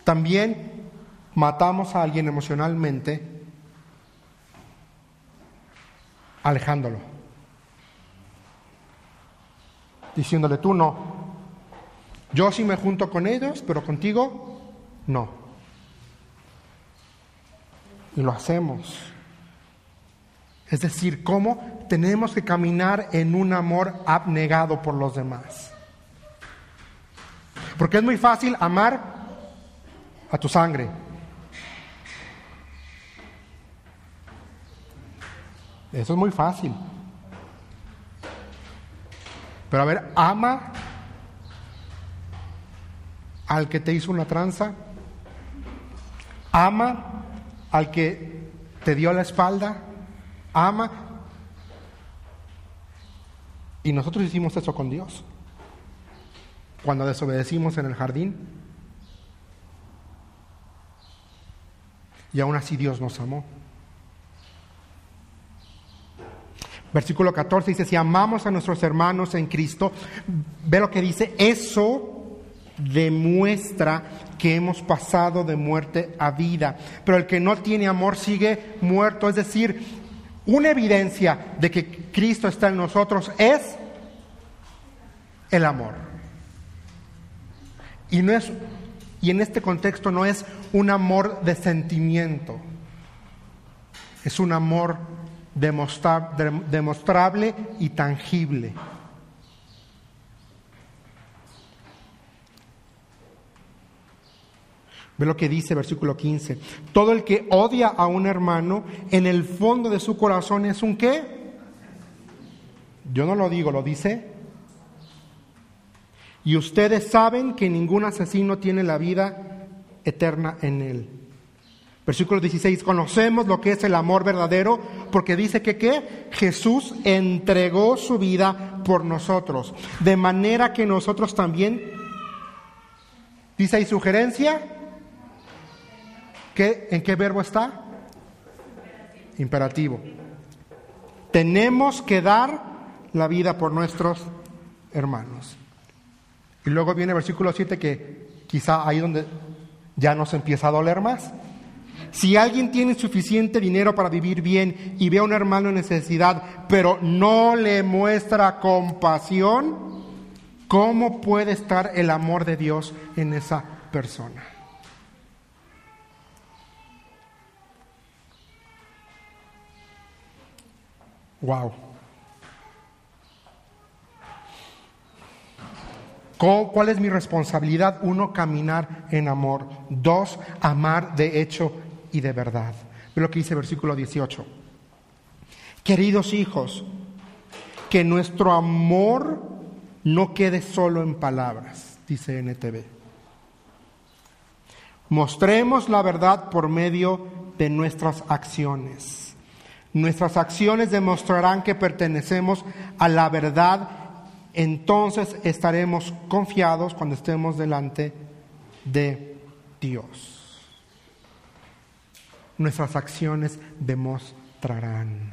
También matamos a alguien emocionalmente alejándolo, diciéndole tú no. Yo sí me junto con ellos, pero contigo no y lo hacemos. Es decir, cómo tenemos que caminar en un amor abnegado por los demás. Porque es muy fácil amar a tu sangre. Eso es muy fácil. Pero a ver, ama al que te hizo una tranza. Ama al que te dio la espalda. Ama. Y nosotros hicimos eso con Dios. Cuando desobedecimos en el jardín. Y aún así Dios nos amó. Versículo 14 dice, si amamos a nuestros hermanos en Cristo, ve lo que dice, eso demuestra que hemos pasado de muerte a vida. Pero el que no tiene amor sigue muerto. Es decir, una evidencia de que Cristo está en nosotros es el amor. Y, no es, y en este contexto no es un amor de sentimiento, es un amor demostrable y tangible. Ve lo que dice versículo 15. Todo el que odia a un hermano, en el fondo de su corazón es un qué? Yo no lo digo, lo dice. Y ustedes saben que ningún asesino tiene la vida eterna en él. Versículo 16, conocemos lo que es el amor verdadero porque dice que ¿qué? Jesús entregó su vida por nosotros, de manera que nosotros también, dice ahí sugerencia, ¿qué, ¿en qué verbo está? Imperativo. Tenemos que dar la vida por nuestros hermanos. Y luego viene el versículo 7 que quizá ahí donde ya nos empieza a doler más. Si alguien tiene suficiente dinero para vivir bien y ve a un hermano en necesidad, pero no le muestra compasión, ¿cómo puede estar el amor de Dios en esa persona? Wow. ¿Cuál es mi responsabilidad? Uno, caminar en amor. Dos, amar de hecho y de verdad. Ve lo que dice versículo 18. Queridos hijos, que nuestro amor no quede solo en palabras, dice NTV. Mostremos la verdad por medio de nuestras acciones. Nuestras acciones demostrarán que pertenecemos a la verdad, entonces estaremos confiados cuando estemos delante de Dios nuestras acciones demostrarán.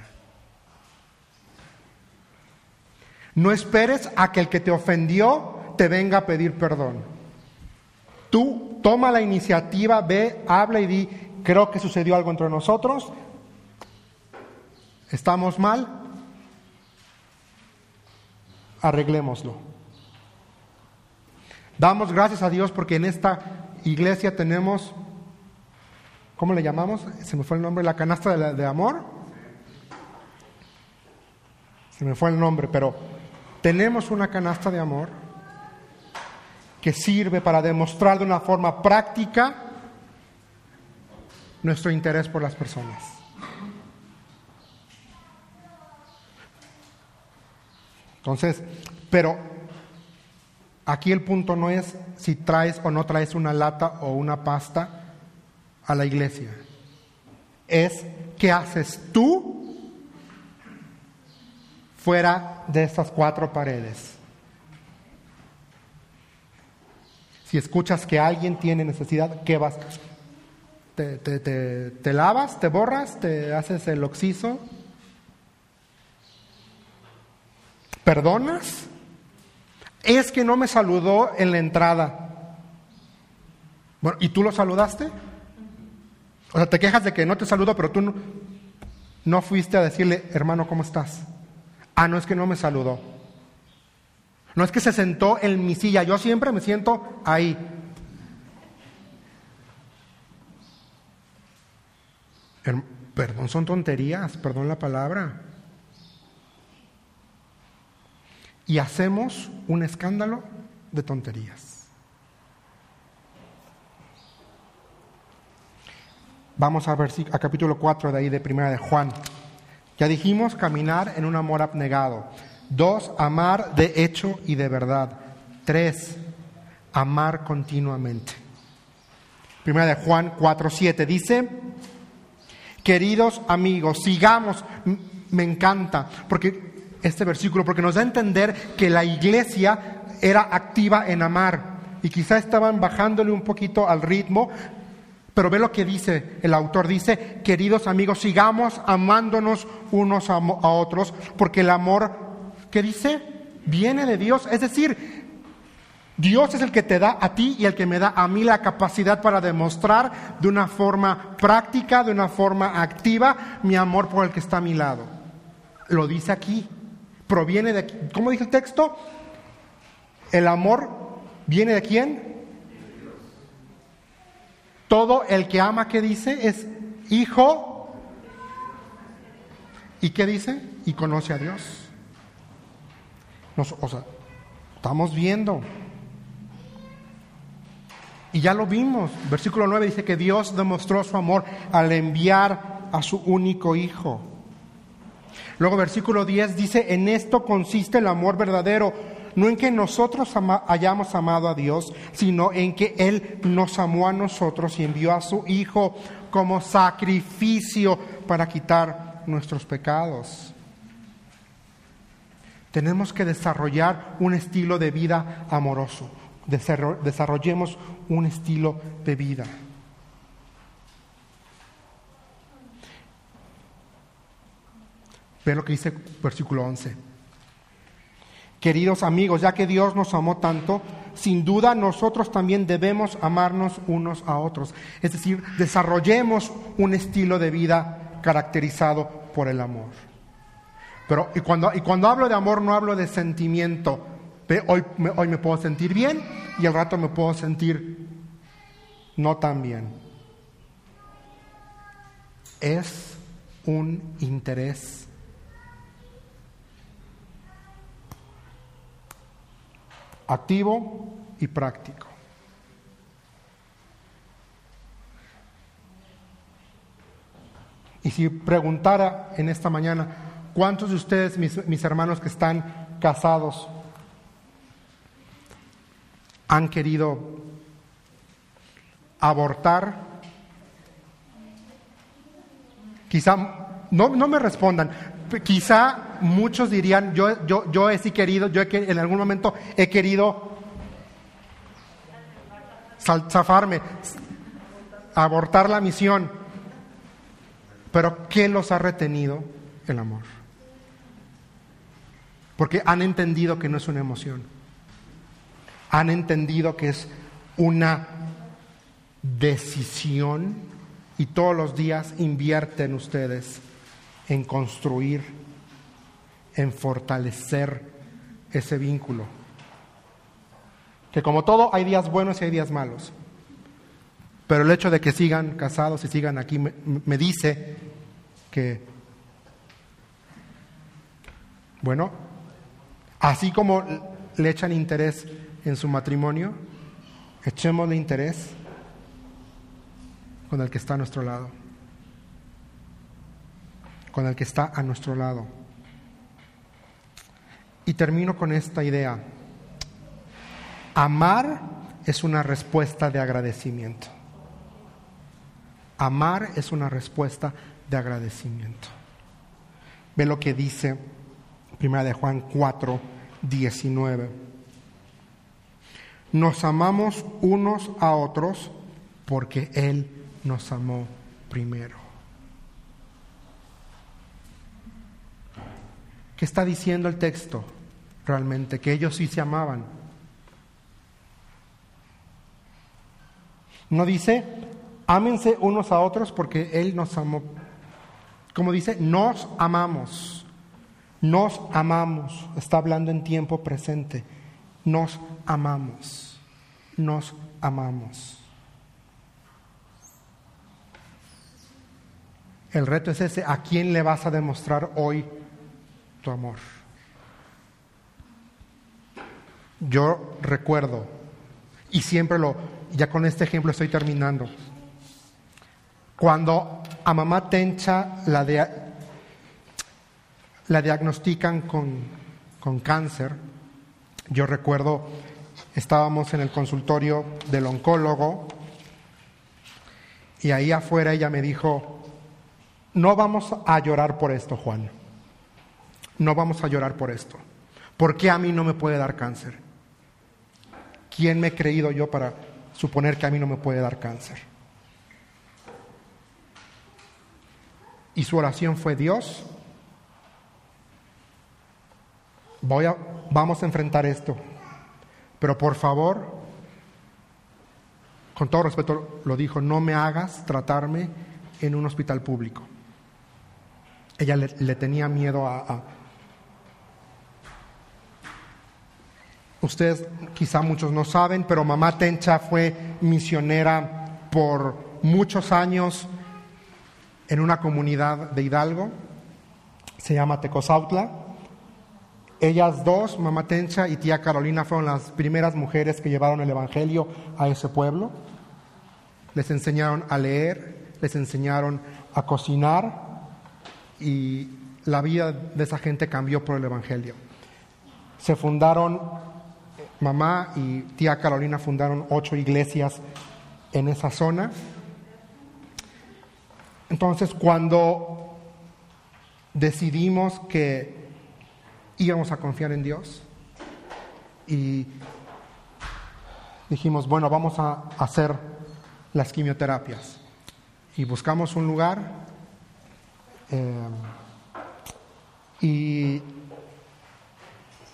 No esperes a que el que te ofendió te venga a pedir perdón. Tú toma la iniciativa, ve, habla y di, creo que sucedió algo entre nosotros, estamos mal, arreglémoslo. Damos gracias a Dios porque en esta iglesia tenemos ¿cómo le llamamos? Se me fue el nombre, la canasta de, amor. Se me fue el nombre, pero tenemos una canasta de amor que sirve para demostrar de una forma práctica nuestro interés por las personas. Entonces, pero aquí el punto no es si traes o no traes una lata o una pasta a la iglesia. Es qué haces tú fuera de estas cuatro paredes. Si escuchas que alguien tiene necesidad, ¿qué vas? ¿Te, te, te, te lavas? ¿Te borras? ¿Te haces el oxiso? ¿Perdonas? Es que no me saludó en la entrada. Bueno, ¿y tú lo saludaste? O sea, te quejas de que no te saludo, pero tú no, fuiste a decirle, hermano, ¿cómo estás? Ah, no es que no me saludó. No es que se sentó en mi silla, yo siempre me siento ahí. Perdón, son tonterías, perdón la palabra. Y hacemos un escándalo de tonterías. Vamos a, a capítulo 4 de ahí de Primera de Juan. Ya dijimos caminar en un amor abnegado. Dos, amar de hecho y de verdad. Tres, amar continuamente. Primera de Juan 4:7 dice, queridos amigos, sigamos, me encanta, porque este versículo, porque nos da a entender que la iglesia era activa en amar y quizá estaban bajándole un poquito al ritmo, pero ve lo que dice el autor, dice, queridos amigos, sigamos amándonos unos a, otros, porque el amor, ¿qué dice? Viene de Dios, es decir, Dios es el que te da a ti y el que me da a mí la capacidad para demostrar de una forma práctica, de una forma activa, mi amor por el que está a mi lado. Lo dice aquí. Proviene de aquí. ¿Cómo dice el texto? El amor viene de quién? Todo el que ama, ¿qué dice? Es hijo. ¿Y qué dice? Y conoce a Dios. o sea, estamos viendo. Y ya lo vimos. Versículo 9 dice que Dios demostró su amor al enviar a su único hijo. Luego versículo 10 dice, en esto consiste el amor verdadero, no en que nosotros hayamos amado a Dios, sino en que Él nos amó a nosotros y envió a su Hijo como sacrificio para quitar nuestros pecados. Tenemos que desarrollar un estilo de vida amoroso desarrollemos un estilo de vida. Ve lo que dice versículo 11. Queridos amigos, ya que Dios nos amó tanto, sin duda nosotros también debemos amarnos unos a otros. Es decir, desarrollemos un estilo de vida caracterizado por el amor. Pero y cuando, y cuando hablo de amor no hablo de sentimiento, Hoy, hoy me puedo sentir bien y al rato me puedo sentir no tan bien. Es un interés activo y práctico. Y si preguntara en esta mañana, ¿cuántos de ustedes, mis, mis hermanos que están casados, han querido abortar. Quizá, no, no me respondan, quizá muchos dirían, yo, yo, yo he sí querido, yo en algún momento he querido zafarme, abortar la misión. Pero ¿qué los ha retenido? El amor. Porque han entendido que no es una emoción han entendido que es una decisión y todos los días invierten ustedes en construir, en fortalecer ese vínculo. Que como todo hay días buenos y hay días malos. Pero el hecho de que sigan casados y sigan aquí me, dice que, bueno, así como le echan interés en su matrimonio, echémosle interés con el que está a nuestro lado, con el que está a nuestro lado. Y termino con esta idea. Amar es una respuesta de agradecimiento. Amar es una respuesta de agradecimiento. Ve lo que dice Primera de Juan 4, 19 nos amamos unos a otros porque Él nos amó primero. ¿Qué está diciendo el texto realmente? Que ellos sí se amaban. No dice, ámense unos a otros porque Él nos amó. Como dice, nos amamos. Nos amamos. Está hablando en tiempo presente nos amamos, nos amamos. El reto es ese, ¿a quién le vas a demostrar hoy tu amor? Yo recuerdo, y siempre lo, ya con este ejemplo estoy terminando, cuando a mamá Tencha la la diagnostican con, con cáncer. Yo recuerdo, estábamos en el consultorio del oncólogo y ahí afuera ella me dijo, no vamos a llorar por esto, Juan. No vamos a llorar por esto. ¿Por qué a mí no me puede dar cáncer? ¿Quién me he creído yo para suponer que a mí no me puede dar cáncer? Y su oración fue, Dios, voy a, vamos a enfrentar esto, pero por favor, con todo respeto lo dijo, no me hagas tratarme en un hospital público. Ella le, tenía miedo a, Ustedes quizá muchos no saben, pero mamá Tencha fue misionera por muchos años en una comunidad de Hidalgo, se llama Tecozautla. Ellas dos, mamá Tencha y tía Carolina, fueron las primeras mujeres que llevaron el Evangelio a ese pueblo. Les enseñaron a leer, les enseñaron a cocinar y la vida de esa gente cambió por el Evangelio. Se fundaron mamá y tía Carolina fundaron ocho iglesias en esa zona. Entonces, cuando decidimos que íbamos a confiar en Dios y dijimos, bueno, vamos a hacer las quimioterapias y buscamos un lugar eh, y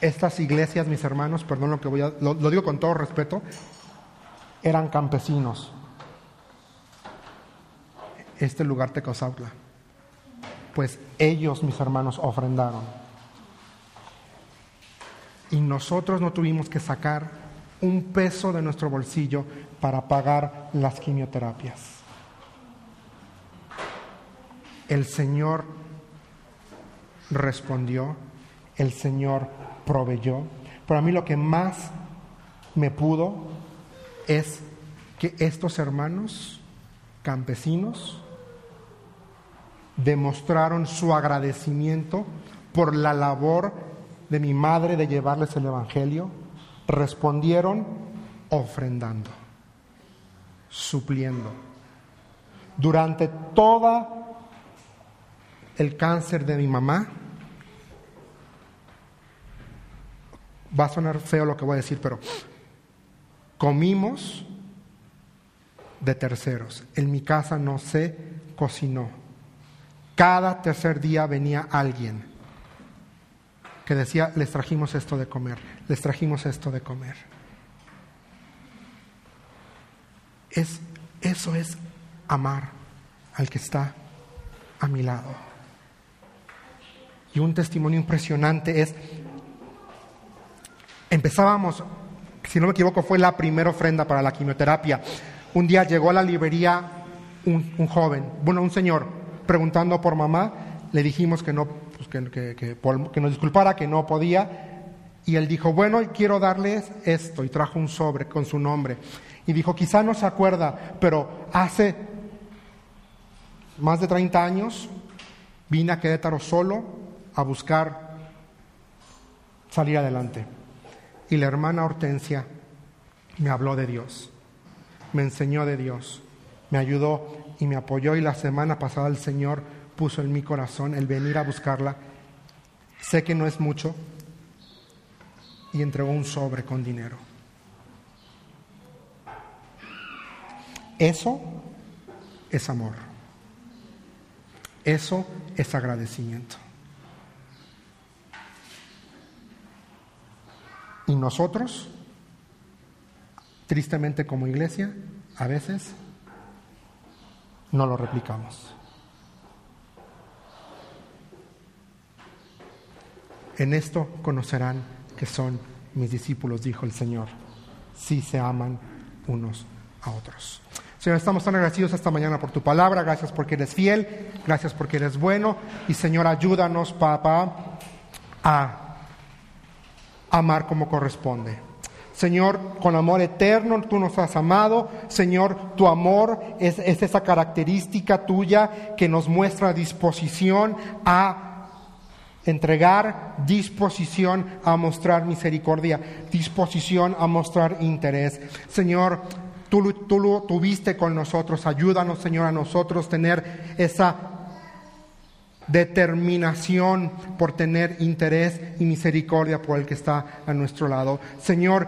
estas iglesias, mis hermanos, perdón lo que voy a, lo, digo con todo respeto, eran campesinos. Este lugar Tecozautla. Pues ellos, mis hermanos, ofrendaron. Y nosotros no tuvimos que sacar un peso de nuestro bolsillo para pagar las quimioterapias. El Señor respondió, el Señor proveyó. Pero a mí lo que más me pudo es que estos hermanos campesinos demostraron su agradecimiento por la labor de mi madre de llevarles el Evangelio, respondieron ofrendando, supliendo. Durante todo el cáncer de mi mamá, va a sonar feo lo que voy a decir, pero comimos de terceros. En mi casa no se cocinó. Cada tercer día venía alguien que decía, les trajimos esto de comer, les trajimos esto de comer. Es, eso es amar al que está a mi lado. Y un testimonio impresionante es Empezábamos, si no me equivoco, fue la primera ofrenda para la quimioterapia. Un día llegó a la librería un, joven, bueno, un señor, preguntando por mamá. Le dijimos que no, pues que, que, nos disculpara, que no podía. Y él dijo, bueno, quiero darles esto. Y trajo un sobre con su nombre. Y dijo, quizá no se acuerda, pero hace más de 30 años vine a Querétaro solo a buscar salir adelante. Y la hermana Hortensia me habló de Dios, me enseñó de Dios, me ayudó y me apoyó y la semana pasada el Señor puso en mi corazón el venir a buscarla. Sé que no es mucho y entregó un sobre con dinero. Eso es amor. Eso es agradecimiento. Y nosotros, tristemente como iglesia, a veces no lo replicamos. En esto conocerán que son mis discípulos, dijo el Señor, si se aman unos a otros. Señor, estamos tan agradecidos esta mañana por tu palabra, gracias porque eres fiel, gracias porque eres bueno y Señor, ayúdanos, papá, a amar como corresponde. Señor, con amor eterno tú nos has amado. Señor, tu amor es, esa característica tuya que nos muestra disposición a entregar disposición a mostrar misericordia, disposición a mostrar interés. Señor, tú, tú lo tuviste con nosotros, ayúdanos, Señor, a nosotros tener esa determinación por tener interés y misericordia por el que está a nuestro lado. Señor,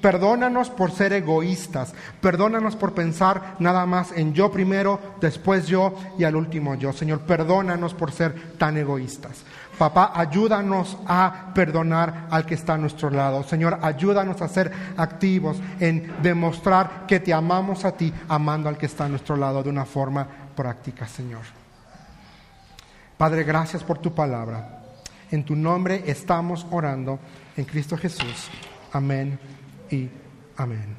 perdónanos por ser egoístas, perdónanos por pensar nada más en yo primero, después yo y al último yo. Señor, perdónanos por ser tan egoístas. Papá, ayúdanos a perdonar al que está a nuestro lado. Señor, ayúdanos a ser activos en demostrar que te amamos a ti, amando al que está a nuestro lado de una forma práctica, Señor. Padre, gracias por tu palabra. En tu nombre estamos orando en Cristo Jesús. Amén y amén.